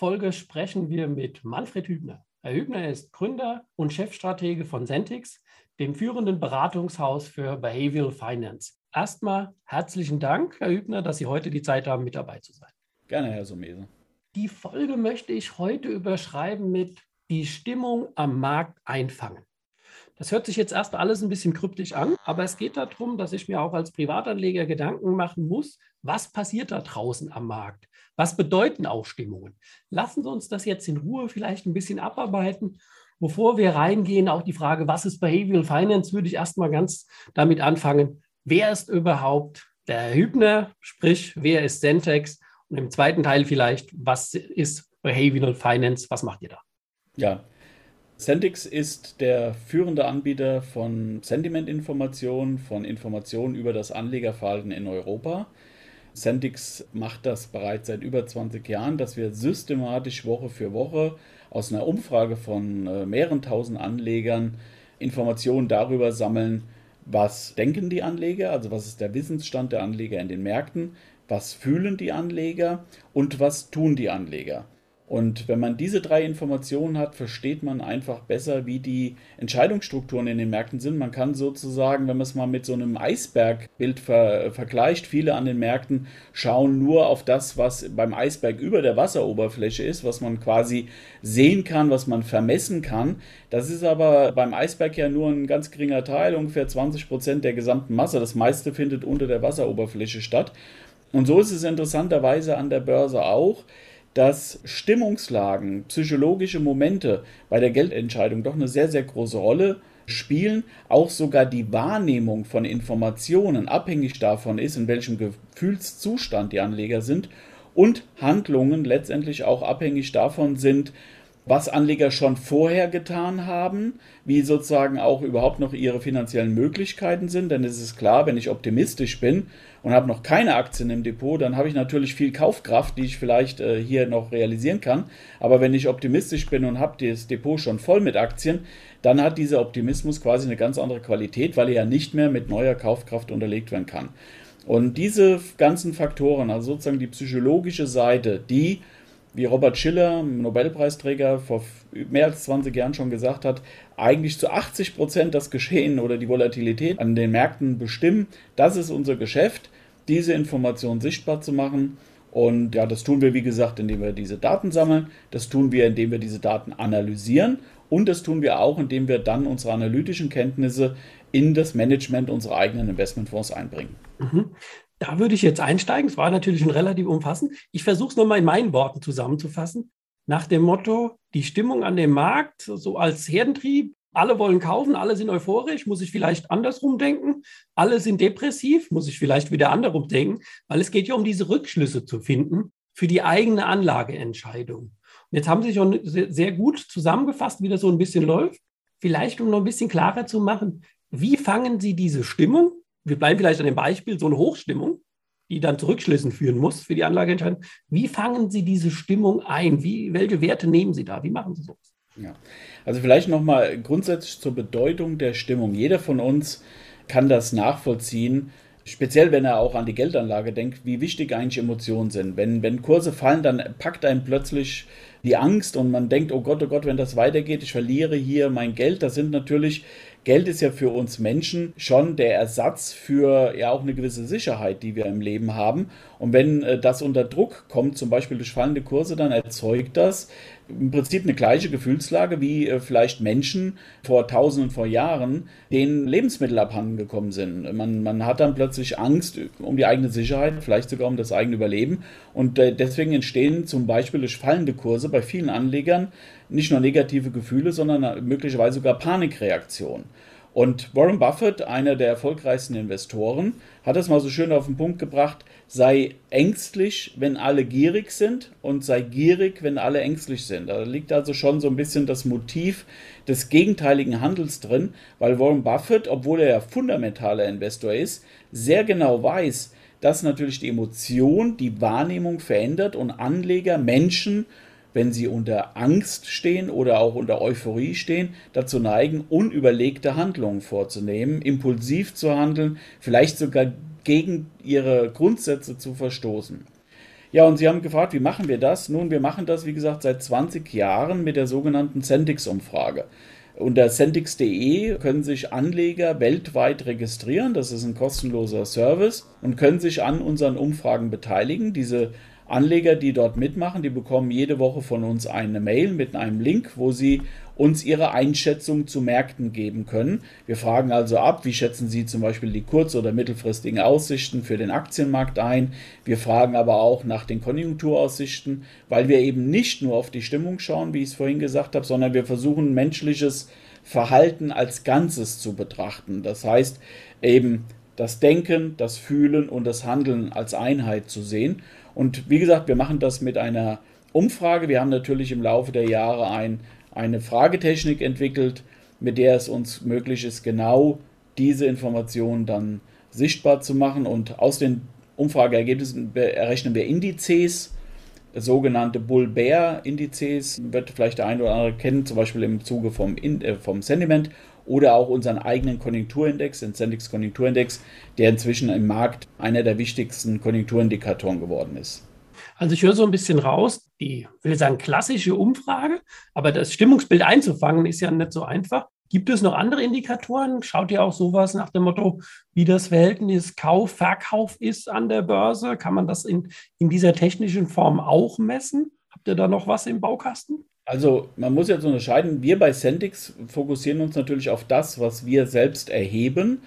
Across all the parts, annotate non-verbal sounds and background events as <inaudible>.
Folge sprechen wir mit Manfred Hübner. Herr Hübner ist Gründer und Chefstratege von Centix, dem führenden Beratungshaus für Behavioral Finance. Erstmal herzlichen Dank, Herr Hübner, dass Sie heute die Zeit haben, mit dabei zu sein. Gerne, Herr Sumese. Die Folge möchte ich heute überschreiben mit die Stimmung am Markt einfangen. Das hört sich jetzt erst alles ein bisschen kryptisch an, aber es geht darum, dass ich mir auch als Privatanleger Gedanken machen muss, was passiert da draußen am Markt? Was bedeuten auch Stimmungen? Lassen Sie uns das jetzt in Ruhe vielleicht ein bisschen abarbeiten. Bevor wir reingehen, auch die Frage, was ist Behavioral Finance, würde ich erstmal ganz damit anfangen. Wer ist überhaupt der Hübner? Sprich, wer ist Centex? Und im zweiten Teil vielleicht, was ist Behavioral Finance? Was macht ihr da? Ja, Centix ist der führende Anbieter von Sentimentinformationen, von Informationen über das Anlegerverhalten in Europa. Centix macht das bereits seit über 20 Jahren, dass wir systematisch Woche für Woche aus einer Umfrage von äh, mehreren tausend Anlegern Informationen darüber sammeln, was denken die Anleger, also was ist der Wissensstand der Anleger in den Märkten, was fühlen die Anleger und was tun die Anleger. Und wenn man diese drei Informationen hat, versteht man einfach besser, wie die Entscheidungsstrukturen in den Märkten sind. Man kann sozusagen, wenn man es mal mit so einem Eisbergbild ver vergleicht, viele an den Märkten schauen nur auf das, was beim Eisberg über der Wasseroberfläche ist, was man quasi sehen kann, was man vermessen kann. Das ist aber beim Eisberg ja nur ein ganz geringer Teil, ungefähr 20 Prozent der gesamten Masse. Das meiste findet unter der Wasseroberfläche statt. Und so ist es interessanterweise an der Börse auch dass Stimmungslagen, psychologische Momente bei der Geldentscheidung doch eine sehr, sehr große Rolle spielen. Auch sogar die Wahrnehmung von Informationen abhängig davon ist, in welchem Gefühlszustand die Anleger sind und Handlungen letztendlich auch abhängig davon sind, was Anleger schon vorher getan haben, wie sozusagen auch überhaupt noch ihre finanziellen Möglichkeiten sind. Denn es ist klar, wenn ich optimistisch bin und habe noch keine Aktien im Depot, dann habe ich natürlich viel Kaufkraft, die ich vielleicht äh, hier noch realisieren kann. Aber wenn ich optimistisch bin und habe das Depot schon voll mit Aktien, dann hat dieser Optimismus quasi eine ganz andere Qualität, weil er ja nicht mehr mit neuer Kaufkraft unterlegt werden kann. Und diese ganzen Faktoren, also sozusagen die psychologische Seite, die wie Robert Schiller, Nobelpreisträger, vor mehr als 20 Jahren schon gesagt hat, eigentlich zu 80 Prozent das Geschehen oder die Volatilität an den Märkten bestimmen. Das ist unser Geschäft, diese Informationen sichtbar zu machen. Und ja, das tun wir, wie gesagt, indem wir diese Daten sammeln. Das tun wir, indem wir diese Daten analysieren. Und das tun wir auch, indem wir dann unsere analytischen Kenntnisse in das Management unserer eigenen Investmentfonds einbringen. Mhm. Da würde ich jetzt einsteigen. Es war natürlich schon relativ umfassend. Ich versuche es nochmal in meinen Worten zusammenzufassen. Nach dem Motto, die Stimmung an dem Markt, so als Herdentrieb, alle wollen kaufen, alle sind euphorisch, muss ich vielleicht andersrum denken. Alle sind depressiv, muss ich vielleicht wieder andersrum denken, weil es geht ja um diese Rückschlüsse zu finden für die eigene Anlageentscheidung. Und jetzt haben Sie schon sehr gut zusammengefasst, wie das so ein bisschen läuft. Vielleicht, um noch ein bisschen klarer zu machen, wie fangen Sie diese Stimmung wir bleiben vielleicht an dem Beispiel, so eine Hochstimmung, die dann zu Rückschlüssen führen muss für die Anlageentscheidung. Wie fangen Sie diese Stimmung ein? Wie, welche Werte nehmen Sie da? Wie machen Sie sowas? Ja, also vielleicht nochmal grundsätzlich zur Bedeutung der Stimmung. Jeder von uns kann das nachvollziehen, speziell wenn er auch an die Geldanlage denkt, wie wichtig eigentlich Emotionen sind. Wenn, wenn Kurse fallen, dann packt einen plötzlich die Angst und man denkt, oh Gott, oh Gott, wenn das weitergeht, ich verliere hier mein Geld. Das sind natürlich Geld ist ja für uns Menschen schon der Ersatz für ja auch eine gewisse Sicherheit, die wir im Leben haben. Und wenn äh, das unter Druck kommt, zum Beispiel durch fallende Kurse, dann erzeugt das im Prinzip eine gleiche Gefühlslage wie äh, vielleicht Menschen vor Tausenden vor Jahren, denen Lebensmittel abhanden gekommen sind. Man, man hat dann plötzlich Angst um die eigene Sicherheit, vielleicht sogar um das eigene Überleben. Und äh, deswegen entstehen zum Beispiel durch fallende Kurse bei vielen Anlegern nicht nur negative Gefühle, sondern möglicherweise sogar Panikreaktionen. Und Warren Buffett, einer der erfolgreichsten Investoren, hat das mal so schön auf den Punkt gebracht, sei ängstlich, wenn alle gierig sind und sei gierig, wenn alle ängstlich sind. Da liegt also schon so ein bisschen das Motiv des gegenteiligen Handels drin, weil Warren Buffett, obwohl er ja fundamentaler Investor ist, sehr genau weiß, dass natürlich die Emotion die Wahrnehmung verändert und Anleger, Menschen wenn sie unter Angst stehen oder auch unter Euphorie stehen, dazu neigen, unüberlegte Handlungen vorzunehmen, impulsiv zu handeln, vielleicht sogar gegen ihre Grundsätze zu verstoßen. Ja, und Sie haben gefragt, wie machen wir das? Nun, wir machen das, wie gesagt, seit 20 Jahren mit der sogenannten Centix-Umfrage. Unter Centix.de können sich Anleger weltweit registrieren. Das ist ein kostenloser Service und können sich an unseren Umfragen beteiligen. Diese Anleger, die dort mitmachen, die bekommen jede Woche von uns eine Mail mit einem Link, wo sie uns ihre Einschätzung zu Märkten geben können. Wir fragen also ab, wie schätzen Sie zum Beispiel die kurz- oder mittelfristigen Aussichten für den Aktienmarkt ein. Wir fragen aber auch nach den Konjunkturaussichten, weil wir eben nicht nur auf die Stimmung schauen, wie ich es vorhin gesagt habe, sondern wir versuchen menschliches Verhalten als Ganzes zu betrachten. Das heißt eben das Denken, das Fühlen und das Handeln als Einheit zu sehen. Und wie gesagt, wir machen das mit einer Umfrage. Wir haben natürlich im Laufe der Jahre ein, eine Fragetechnik entwickelt, mit der es uns möglich ist, genau diese Informationen dann sichtbar zu machen. Und aus den Umfrageergebnissen errechnen wir Indizes, sogenannte Bull-Bear-Indizes, wird vielleicht der eine oder andere kennen, zum Beispiel im Zuge vom, äh, vom Sentiment oder auch unseren eigenen Konjunkturindex, den Sendix Konjunkturindex, der inzwischen im Markt einer der wichtigsten Konjunkturindikatoren geworden ist. Also ich höre so ein bisschen raus, die, will sagen, klassische Umfrage, aber das Stimmungsbild einzufangen ist ja nicht so einfach. Gibt es noch andere Indikatoren? Schaut ihr auch sowas nach dem Motto, wie das Verhältnis Kauf, Verkauf ist an der Börse? Kann man das in, in dieser technischen Form auch messen? Habt ihr da noch was im Baukasten? Also man muss jetzt unterscheiden, wir bei Centix fokussieren uns natürlich auf das, was wir selbst erheben.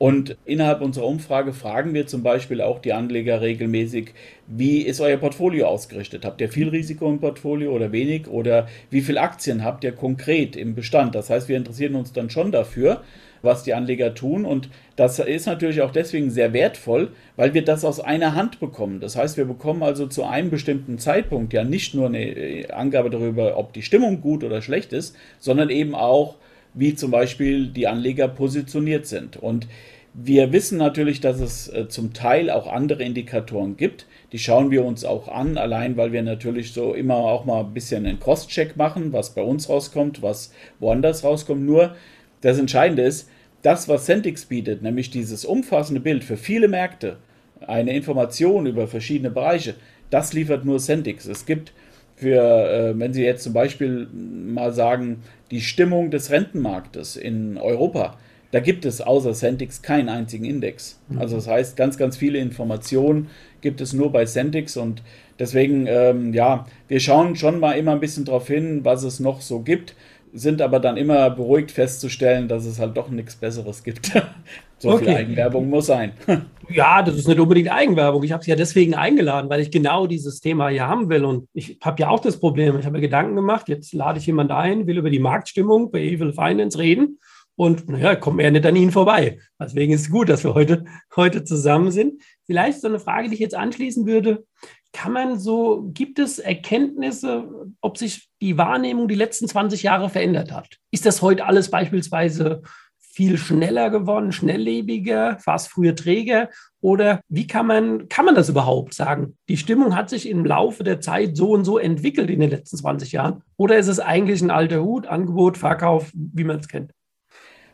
Und innerhalb unserer Umfrage fragen wir zum Beispiel auch die Anleger regelmäßig, wie ist euer Portfolio ausgerichtet? Habt ihr viel Risiko im Portfolio oder wenig? Oder wie viele Aktien habt ihr konkret im Bestand? Das heißt, wir interessieren uns dann schon dafür, was die Anleger tun. Und das ist natürlich auch deswegen sehr wertvoll, weil wir das aus einer Hand bekommen. Das heißt, wir bekommen also zu einem bestimmten Zeitpunkt ja nicht nur eine äh, Angabe darüber, ob die Stimmung gut oder schlecht ist, sondern eben auch, wie zum Beispiel die Anleger positioniert sind. Und wir wissen natürlich, dass es äh, zum Teil auch andere Indikatoren gibt. Die schauen wir uns auch an, allein weil wir natürlich so immer auch mal ein bisschen einen Cross-Check machen, was bei uns rauskommt, was woanders rauskommt. Nur das Entscheidende ist, das, was Centix bietet, nämlich dieses umfassende Bild für viele Märkte, eine Information über verschiedene Bereiche, das liefert nur Centix. Es gibt für, äh, wenn Sie jetzt zum Beispiel mal sagen, die Stimmung des Rentenmarktes in Europa, da gibt es außer Centix keinen einzigen Index. Mhm. Also das heißt, ganz, ganz viele Informationen gibt es nur bei Centix und deswegen, ähm, ja, wir schauen schon mal immer ein bisschen darauf hin, was es noch so gibt sind aber dann immer beruhigt festzustellen, dass es halt doch nichts Besseres gibt. <laughs> so okay. viel Eigenwerbung muss sein. <laughs> ja, das ist nicht unbedingt Eigenwerbung. Ich habe sie ja deswegen eingeladen, weil ich genau dieses Thema hier haben will. Und ich habe ja auch das Problem. Ich habe mir Gedanken gemacht, jetzt lade ich jemanden ein, will über die Marktstimmung bei Evil Finance reden. Und naja, kommt er nicht an Ihnen vorbei. Deswegen ist es gut, dass wir heute, <laughs> heute zusammen sind. Vielleicht so eine Frage, die ich jetzt anschließen würde kann man so, gibt es Erkenntnisse, ob sich die Wahrnehmung die letzten 20 Jahre verändert hat? Ist das heute alles beispielsweise viel schneller geworden, schnelllebiger, es früher träger? Oder wie kann man, kann man das überhaupt sagen? Die Stimmung hat sich im Laufe der Zeit so und so entwickelt in den letzten 20 Jahren? Oder ist es eigentlich ein alter Hut, Angebot, Verkauf, wie man es kennt?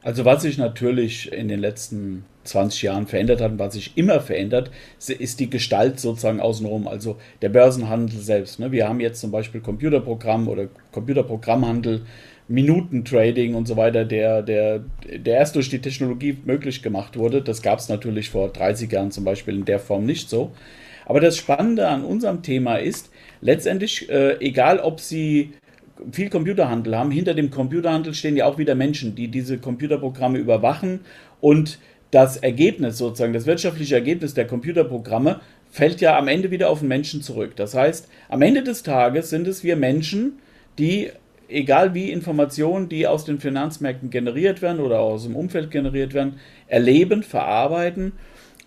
Also was sich natürlich in den letzten 20 Jahren verändert hat und was sich immer verändert, ist die Gestalt sozusagen außenrum, also der Börsenhandel selbst. Ne? Wir haben jetzt zum Beispiel Computerprogramm oder Computerprogrammhandel, Minutentrading und so weiter, der, der, der erst durch die Technologie möglich gemacht wurde. Das gab es natürlich vor 30 Jahren zum Beispiel in der Form nicht so. Aber das Spannende an unserem Thema ist, letztendlich, äh, egal ob Sie viel Computerhandel haben. Hinter dem Computerhandel stehen ja auch wieder Menschen, die diese Computerprogramme überwachen und das Ergebnis sozusagen, das wirtschaftliche Ergebnis der Computerprogramme fällt ja am Ende wieder auf den Menschen zurück. Das heißt, am Ende des Tages sind es wir Menschen, die egal wie Informationen, die aus den Finanzmärkten generiert werden oder aus dem Umfeld generiert werden, erleben, verarbeiten.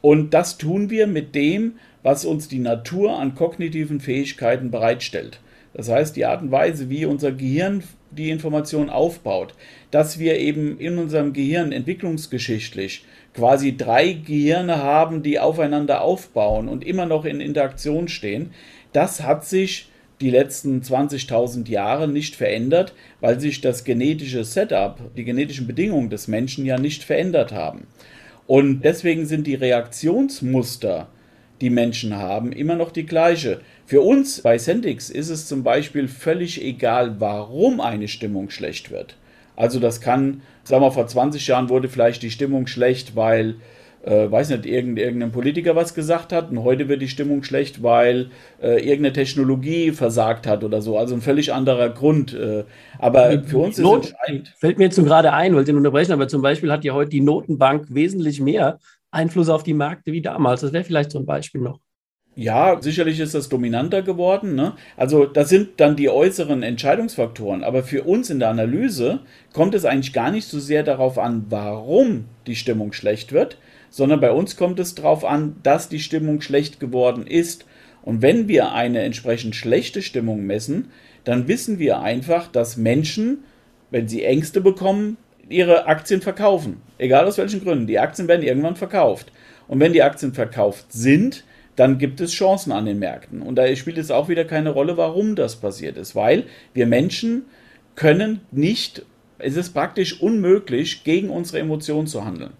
Und das tun wir mit dem, was uns die Natur an kognitiven Fähigkeiten bereitstellt. Das heißt, die Art und Weise, wie unser Gehirn die Information aufbaut, dass wir eben in unserem Gehirn entwicklungsgeschichtlich quasi drei Gehirne haben, die aufeinander aufbauen und immer noch in Interaktion stehen, das hat sich die letzten 20.000 Jahre nicht verändert, weil sich das genetische Setup, die genetischen Bedingungen des Menschen ja nicht verändert haben. Und deswegen sind die Reaktionsmuster, die Menschen haben, immer noch die gleiche. Für uns bei Sentix ist es zum Beispiel völlig egal, warum eine Stimmung schlecht wird. Also das kann, sagen wir, vor 20 Jahren wurde vielleicht die Stimmung schlecht, weil äh, weiß nicht, irgendein Politiker was gesagt hat und heute wird die Stimmung schlecht, weil äh, irgendeine Technologie versagt hat oder so. Also ein völlig anderer Grund. Äh, aber für uns Not, ist entscheidend. Fällt mir jetzt so gerade ein, wollte ich unterbrechen, aber zum Beispiel hat ja heute die Notenbank wesentlich mehr Einfluss auf die Märkte wie damals. Das wäre vielleicht so ein Beispiel noch. Ja, sicherlich ist das dominanter geworden. Ne? Also das sind dann die äußeren Entscheidungsfaktoren. Aber für uns in der Analyse kommt es eigentlich gar nicht so sehr darauf an, warum die Stimmung schlecht wird, sondern bei uns kommt es darauf an, dass die Stimmung schlecht geworden ist. Und wenn wir eine entsprechend schlechte Stimmung messen, dann wissen wir einfach, dass Menschen, wenn sie Ängste bekommen, ihre Aktien verkaufen. Egal aus welchen Gründen. Die Aktien werden irgendwann verkauft. Und wenn die Aktien verkauft sind, dann gibt es Chancen an den Märkten. Und da spielt es auch wieder keine Rolle, warum das passiert ist. Weil wir Menschen können nicht, es ist praktisch unmöglich, gegen unsere Emotionen zu handeln.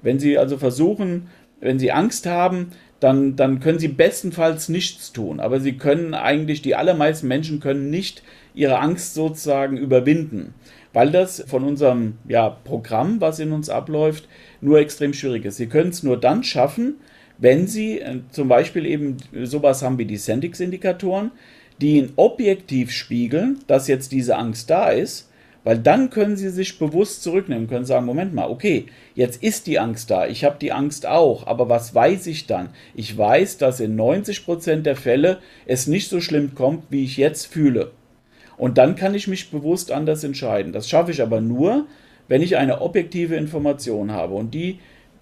Wenn Sie also versuchen, wenn Sie Angst haben, dann, dann können Sie bestenfalls nichts tun. Aber Sie können eigentlich, die allermeisten Menschen können nicht ihre Angst sozusagen überwinden, weil das von unserem ja, Programm, was in uns abläuft, nur extrem schwierig ist. Sie können es nur dann schaffen, wenn Sie äh, zum Beispiel eben sowas haben wie die Sendix-Indikatoren, die ihn objektiv spiegeln, dass jetzt diese Angst da ist weil dann können sie sich bewusst zurücknehmen, können sagen, Moment mal, okay, jetzt ist die Angst da, ich habe die Angst auch, aber was weiß ich dann? Ich weiß, dass in 90% der Fälle es nicht so schlimm kommt, wie ich jetzt fühle. Und dann kann ich mich bewusst anders entscheiden. Das schaffe ich aber nur, wenn ich eine objektive Information habe. Und die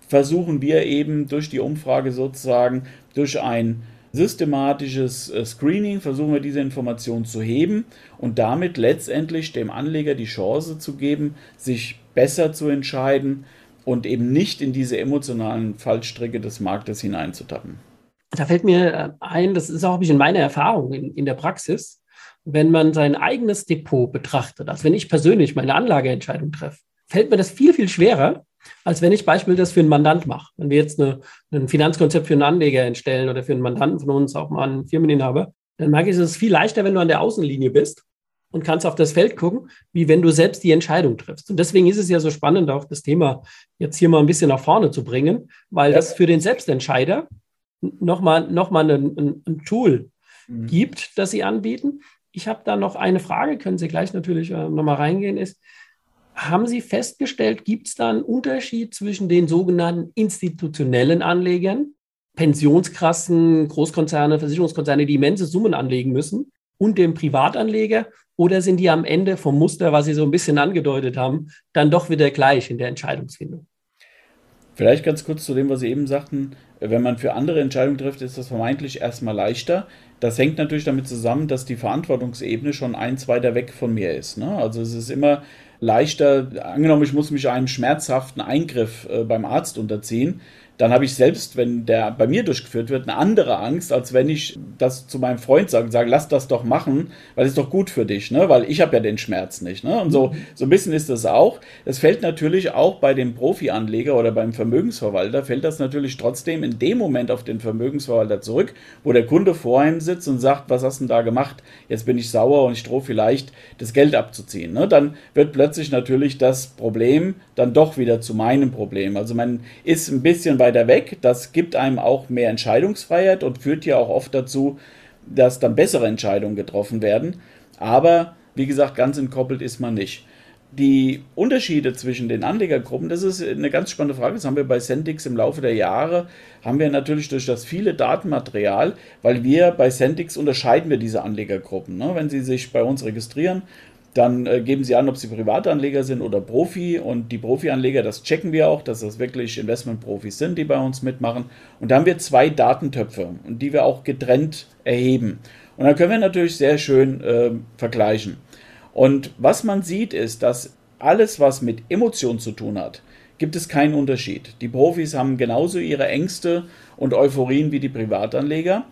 versuchen wir eben durch die Umfrage sozusagen, durch ein systematisches äh, Screening versuchen wir diese Information zu heben und damit letztendlich dem Anleger die Chance zu geben, sich besser zu entscheiden und eben nicht in diese emotionalen Fallstricke des Marktes hineinzutappen. Da fällt mir äh, ein, das ist auch in meiner Erfahrung in, in der Praxis, wenn man sein eigenes Depot betrachtet, also wenn ich persönlich meine Anlageentscheidung treffe, fällt mir das viel, viel schwerer, als wenn ich Beispiel das für einen Mandant mache. Wenn wir jetzt eine, ein Finanzkonzept für einen Anleger entstellen oder für einen Mandanten von uns, auch mal einen Firmeninhaber, dann mag ich es viel leichter, wenn du an der Außenlinie bist und kannst auf das Feld gucken, wie wenn du selbst die Entscheidung triffst. Und deswegen ist es ja so spannend, auch das Thema jetzt hier mal ein bisschen nach vorne zu bringen, weil ja. das für den Selbstentscheider nochmal noch mal ein, ein, ein Tool mhm. gibt, das sie anbieten. Ich habe da noch eine Frage, können Sie gleich natürlich äh, nochmal reingehen, ist, haben Sie festgestellt, gibt es da einen Unterschied zwischen den sogenannten institutionellen Anlegern, Pensionskassen, Großkonzerne, Versicherungskonzerne, die immense Summen anlegen müssen, und dem Privatanleger? Oder sind die am Ende vom Muster, was Sie so ein bisschen angedeutet haben, dann doch wieder gleich in der Entscheidungsfindung? Vielleicht ganz kurz zu dem, was Sie eben sagten. Wenn man für andere Entscheidungen trifft, ist das vermeintlich erstmal leichter. Das hängt natürlich damit zusammen, dass die Verantwortungsebene schon eins weiter weg von mir ist. Ne? Also es ist immer leichter, angenommen, ich muss mich einem schmerzhaften Eingriff äh, beim Arzt unterziehen, dann habe ich selbst, wenn der bei mir durchgeführt wird, eine andere Angst, als wenn ich das zu meinem Freund sage und sage, lass das doch machen, weil es ist doch gut für dich, ne? weil ich habe ja den Schmerz nicht. Ne? Und so, so ein bisschen ist das auch. Es fällt natürlich auch bei dem Profi-Anleger oder beim Vermögensverwalter, fällt das natürlich trotzdem in dem Moment auf den Vermögensverwalter zurück, wo der Kunde vor ihm sitzt und sagt, was hast du denn da gemacht? Jetzt bin ich sauer und ich drohe vielleicht, das Geld abzuziehen. Ne? Dann wird plötzlich natürlich das Problem dann doch wieder zu meinem Problem. Also man ist ein bisschen bei weiter weg. Das gibt einem auch mehr Entscheidungsfreiheit und führt ja auch oft dazu, dass dann bessere Entscheidungen getroffen werden. Aber wie gesagt, ganz entkoppelt ist man nicht. Die Unterschiede zwischen den Anlegergruppen, das ist eine ganz spannende Frage. Das haben wir bei Sentix im Laufe der Jahre, haben wir natürlich durch das viele Datenmaterial, weil wir bei Sentix unterscheiden wir diese Anlegergruppen. Ne? Wenn Sie sich bei uns registrieren, Dann äh, geben sie an, ob sie Privatanleger sind oder Profi. Und die Profianleger, das checken wir auch, dass das wirklich Investmentprofis sind, die bei uns mitmachen. Und da haben wir zwei Datentöpfe, die wir auch getrennt erheben. Und dann können wir natürlich sehr schön äh, vergleichen. Und was man sieht, ist, dass alles, was mit Emotionen zu tun hat, gibt es keinen Unterschied. Die Profis haben genauso ihre Ängste und Euphorien wie die Privatanleger.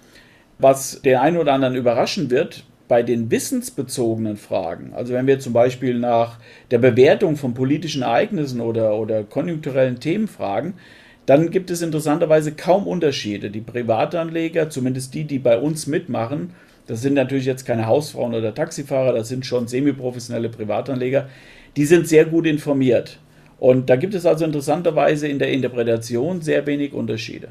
Was den einen oder anderen überraschen wird, bei den wissensbezogenen Fragen, also wenn wir zum Beispiel nach der Bewertung von politischen Ereignissen oder, oder konjunkturellen Themen fragen, dann gibt es interessanterweise kaum Unterschiede. Die Privatanleger, zumindest die, die bei uns mitmachen, das sind natürlich jetzt keine Hausfrauen oder Taxifahrer, das sind schon semiprofessionelle Privatanleger, die sind sehr gut informiert. Und da gibt es also interessanterweise in der Interpretation sehr wenig Unterschiede.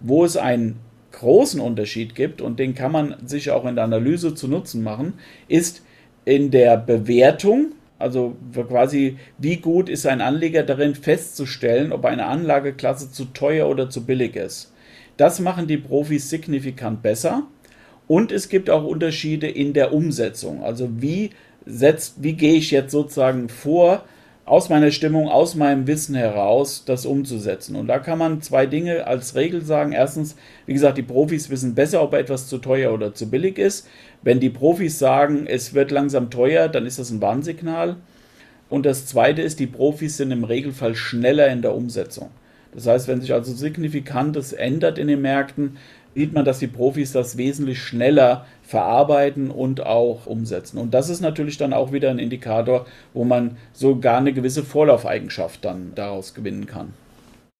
Wo es einen großen Unterschied gibt, und den kann man sich auch in der Analyse zu Nutzen machen, ist in der Bewertung, also quasi wie gut ist ein Anleger darin festzustellen, ob eine Anlageklasse zu teuer oder zu billig ist. Das machen die Profis signifikant besser. Und es gibt auch Unterschiede in der Umsetzung. Also wie setzt, wie gehe ich jetzt sozusagen vor, aus meiner Stimmung, aus meinem Wissen heraus, das umzusetzen. Und da kann man zwei Dinge als Regel sagen. Erstens, wie gesagt, die Profis wissen besser, ob etwas zu teuer oder zu billig ist. Wenn die Profis sagen, es wird langsam teuer, dann ist das ein Warnsignal. Und das Zweite ist, die Profis sind im Regelfall schneller in der Umsetzung. Das heißt, wenn sich also signifikantes ändert in den Märkten, sieht man, dass die Profis das wesentlich schneller verarbeiten und auch umsetzen. Und das ist natürlich dann auch wieder ein Indikator, wo man sogar eine gewisse Vorlaufeigenschaft dann daraus gewinnen kann.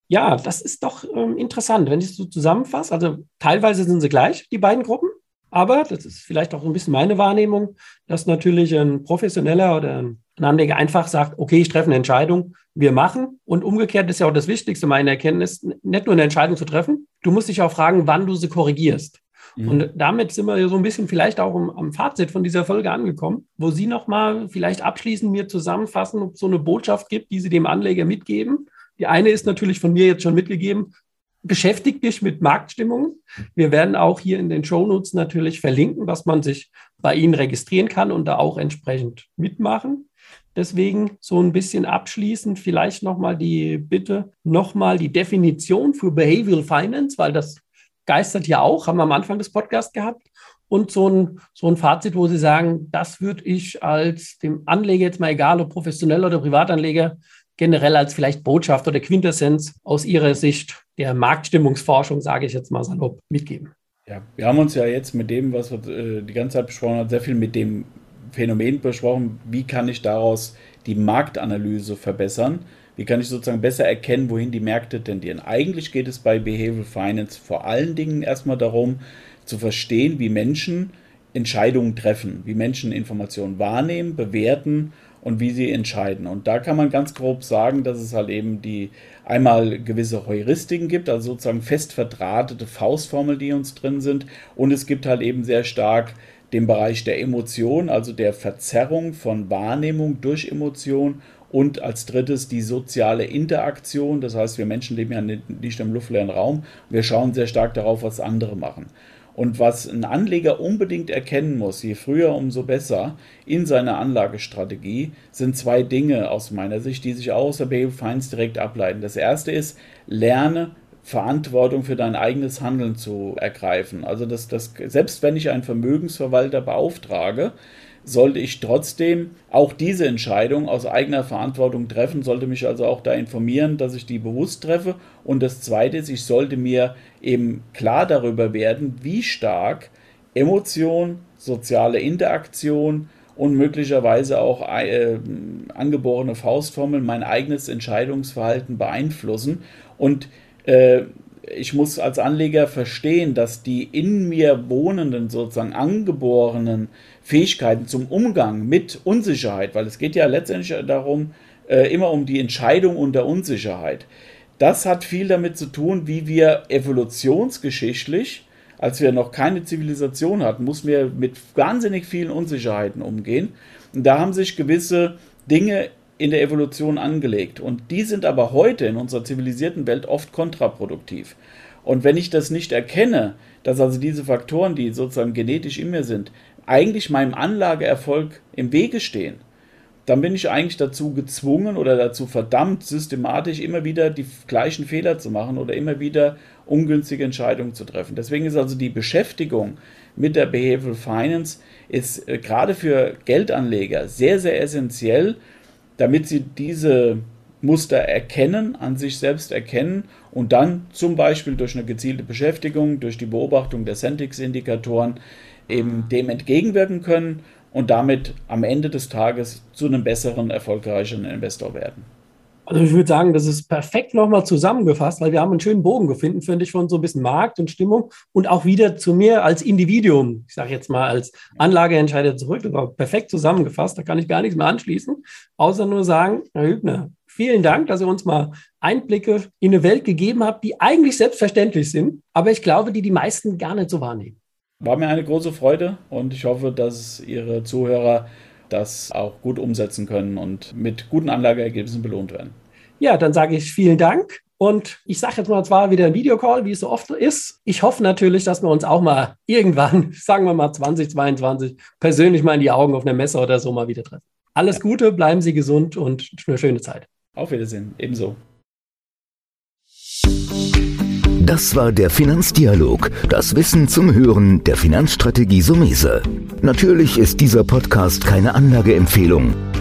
Ja, das ist doch ähm, interessant, wenn ich es so zusammenfasse. Also teilweise sind sie gleich, die beiden Gruppen, aber das ist vielleicht auch ein bisschen meine Wahrnehmung, dass natürlich ein Professioneller oder ein Anleger einfach sagt, okay, ich treffe eine Entscheidung, wir machen. Und umgekehrt ist ja auch das Wichtigste, meine Erkenntnis, nicht nur eine Entscheidung zu treffen, du musst dich auch fragen, wann du sie korrigierst. Mhm. Und damit sind wir so ein bisschen vielleicht auch am Fazit von dieser Folge angekommen, wo Sie nochmal vielleicht abschließend mir zusammenfassen, ob es so eine Botschaft gibt, die Sie dem Anleger mitgeben. Die eine ist natürlich von mir jetzt schon mitgegeben, beschäftigt dich mit Marktstimmungen. Wir werden auch hier in den Shownotes natürlich verlinken, was man sich bei Ihnen registrieren kann und da auch entsprechend mitmachen. Deswegen so ein bisschen abschließend vielleicht nochmal die Bitte, nochmal die Definition für Behavioral Finance, weil das geistert ja auch, haben wir am Anfang des Podcasts gehabt. Und so ein, so ein Fazit, wo Sie sagen, das würde ich als dem Anleger jetzt mal egal, ob professionell oder Privatanleger, generell als vielleicht Botschaft oder Quintessenz aus Ihrer Sicht der Marktstimmungsforschung, sage ich jetzt mal salopp, mitgeben. Ja, wir haben uns ja jetzt mit dem, was wir äh, die ganze Zeit besprochen haben, sehr viel mit dem Phänomen besprochen, wie kann ich daraus die Marktanalyse verbessern. Wie kann ich sozusagen besser erkennen, wohin die Märkte tendieren? Eigentlich geht es bei Behavioral Finance vor allen Dingen erstmal darum, zu verstehen, wie Menschen Entscheidungen treffen, wie Menschen Informationen wahrnehmen, bewerten und wie sie entscheiden. Und da kann man ganz grob sagen, dass es halt eben die einmal gewisse Heuristiken gibt, also sozusagen fest verdrahtete Faustformeln, die uns drin sind. Und es gibt halt eben sehr stark den Bereich der Emotion, also der Verzerrung von Wahrnehmung durch Emotion und als drittes die soziale Interaktion. Das heißt, wir Menschen leben ja nicht im luftleeren Raum. Wir schauen sehr stark darauf, was andere machen. Und was ein Anleger unbedingt erkennen muss, je früher, umso besser, in seiner Anlagestrategie, sind zwei Dinge aus meiner Sicht, die sich aus der Behavioral Finance direkt ableiten. Das erste ist, lerne Verantwortung für dein eigenes Handeln zu ergreifen. Also das, das, selbst wenn ich einen Vermögensverwalter beauftrage, sollte ich trotzdem auch diese Entscheidung aus eigener Verantwortung treffen, sollte mich also auch da informieren, dass ich die bewusst treffe. Und das Zweite ist, ich sollte mir eben klar darüber werden, wie stark Emotion, soziale Interaktion und möglicherweise auch äh, angeborene Faustformeln mein eigenes Entscheidungsverhalten beeinflussen. Und äh, ich muss als Anleger verstehen, dass die in mir wohnenden, sozusagen angeborenen Fähigkeiten zum Umgang mit Unsicherheit, weil es geht ja letztendlich darum, äh, immer um die Entscheidung unter Unsicherheit. Das hat viel damit zu tun, wie wir evolutionsgeschichtlich, als wir noch keine Zivilisation hatten, mussten wir mit wahnsinnig vielen Unsicherheiten umgehen. Und da haben sich gewisse Dinge in der Evolution angelegt. Und die sind aber heute in unserer zivilisierten Welt oft kontraproduktiv. Und wenn ich das nicht erkenne, dass also diese Faktoren, die sozusagen genetisch in mir sind, eigentlich meinem Anlageerfolg im Wege stehen, dann bin ich eigentlich dazu gezwungen oder dazu verdammt, systematisch immer wieder die gleichen Fehler zu machen oder immer wieder ungünstige Entscheidungen zu treffen. Deswegen ist also die Beschäftigung mit der Behavioral Finance ist äh, gerade für Geldanleger sehr, sehr essentiell, damit sie diese Muster erkennen, an sich selbst erkennen und dann zum Beispiel durch eine gezielte Beschäftigung, durch die Beobachtung der Centix-Indikatoren eben dem entgegenwirken können und damit am Ende des Tages zu einem besseren, erfolgreicheren Investor werden. Also ich würde sagen, das ist perfekt nochmal zusammengefasst, weil wir haben einen schönen Bogen gefunden, finde ich, von so ein bisschen Markt und Stimmung und auch wieder zu mir als Individuum, ich sage jetzt mal als Anlageentscheider zurück. Das war perfekt zusammengefasst, da kann ich gar nichts mehr anschließen, außer nur sagen, Herr Hübner, vielen Dank, dass ihr uns mal Einblicke in eine Welt gegeben habt, die eigentlich selbstverständlich sind, aber ich glaube, die die meisten gar nicht so wahrnehmen. War mir eine große Freude und ich hoffe, dass Ihre Zuhörer das auch gut umsetzen können und mit guten Anlageergebnissen belohnt werden. Ja, dann sage ich vielen Dank. Und ich sage jetzt mal zwar wieder ein Videocall, wie es so oft ist. Ich hoffe natürlich, dass wir uns auch mal irgendwann, <laughs> sagen wir mal 2022, persönlich mal in die Augen auf einer Messe oder so mal wieder treffen. Alles ja. Gute, bleiben Sie gesund und eine schöne Zeit. Auf Wiedersehen, ebenso. Das war der Finanzdialog, das Wissen zum Hören der Finanzstrategie Sumese. Natürlich ist dieser Podcast keine Anlageempfehlung,